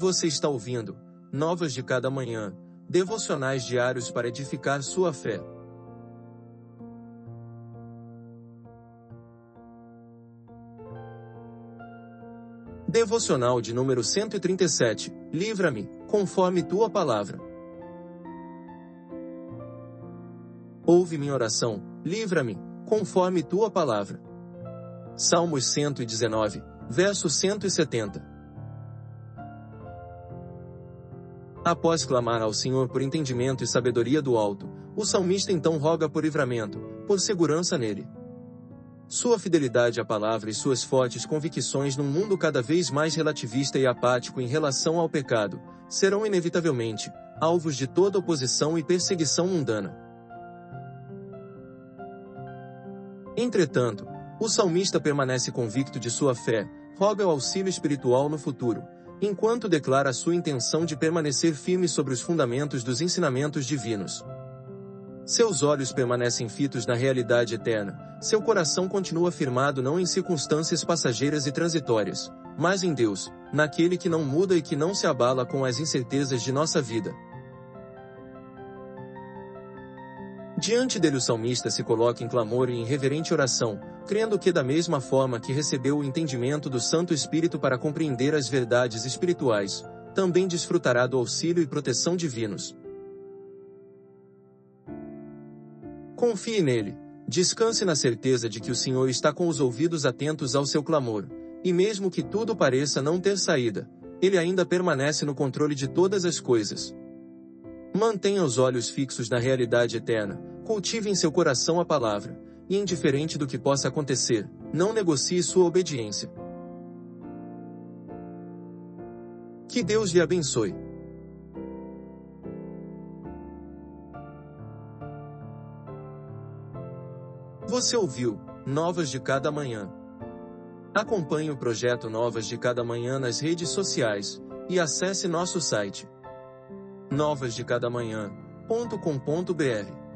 Você está ouvindo Novas de Cada Manhã, devocionais diários para edificar sua fé. Devocional de número 137. Livra-me, conforme tua palavra. Ouve minha oração, livra-me, conforme tua palavra. Salmos 119, verso 170. Após clamar ao Senhor por entendimento e sabedoria do alto, o salmista então roga por livramento, por segurança nele. Sua fidelidade à palavra e suas fortes convicções num mundo cada vez mais relativista e apático em relação ao pecado, serão inevitavelmente alvos de toda oposição e perseguição mundana. Entretanto, o salmista permanece convicto de sua fé, roga o auxílio espiritual no futuro, enquanto declara sua intenção de permanecer firme sobre os fundamentos dos ensinamentos divinos. Seus olhos permanecem fitos na realidade eterna, seu coração continua firmado não em circunstâncias passageiras e transitórias, mas em Deus, naquele que não muda e que não se abala com as incertezas de nossa vida. Diante dele o salmista se coloca em clamor e em reverente oração, crendo que da mesma forma que recebeu o entendimento do Santo Espírito para compreender as verdades espirituais, também desfrutará do auxílio e proteção divinos. Confie nele, descanse na certeza de que o Senhor está com os ouvidos atentos ao seu clamor, e mesmo que tudo pareça não ter saída, ele ainda permanece no controle de todas as coisas. Mantenha os olhos fixos na realidade eterna, cultive em seu coração a palavra, e indiferente do que possa acontecer, não negocie sua obediência. Que Deus lhe abençoe. Você ouviu Novas de Cada Manhã. Acompanhe o projeto Novas de Cada Manhã nas redes sociais e acesse nosso site novasdecadamanhã.com.br.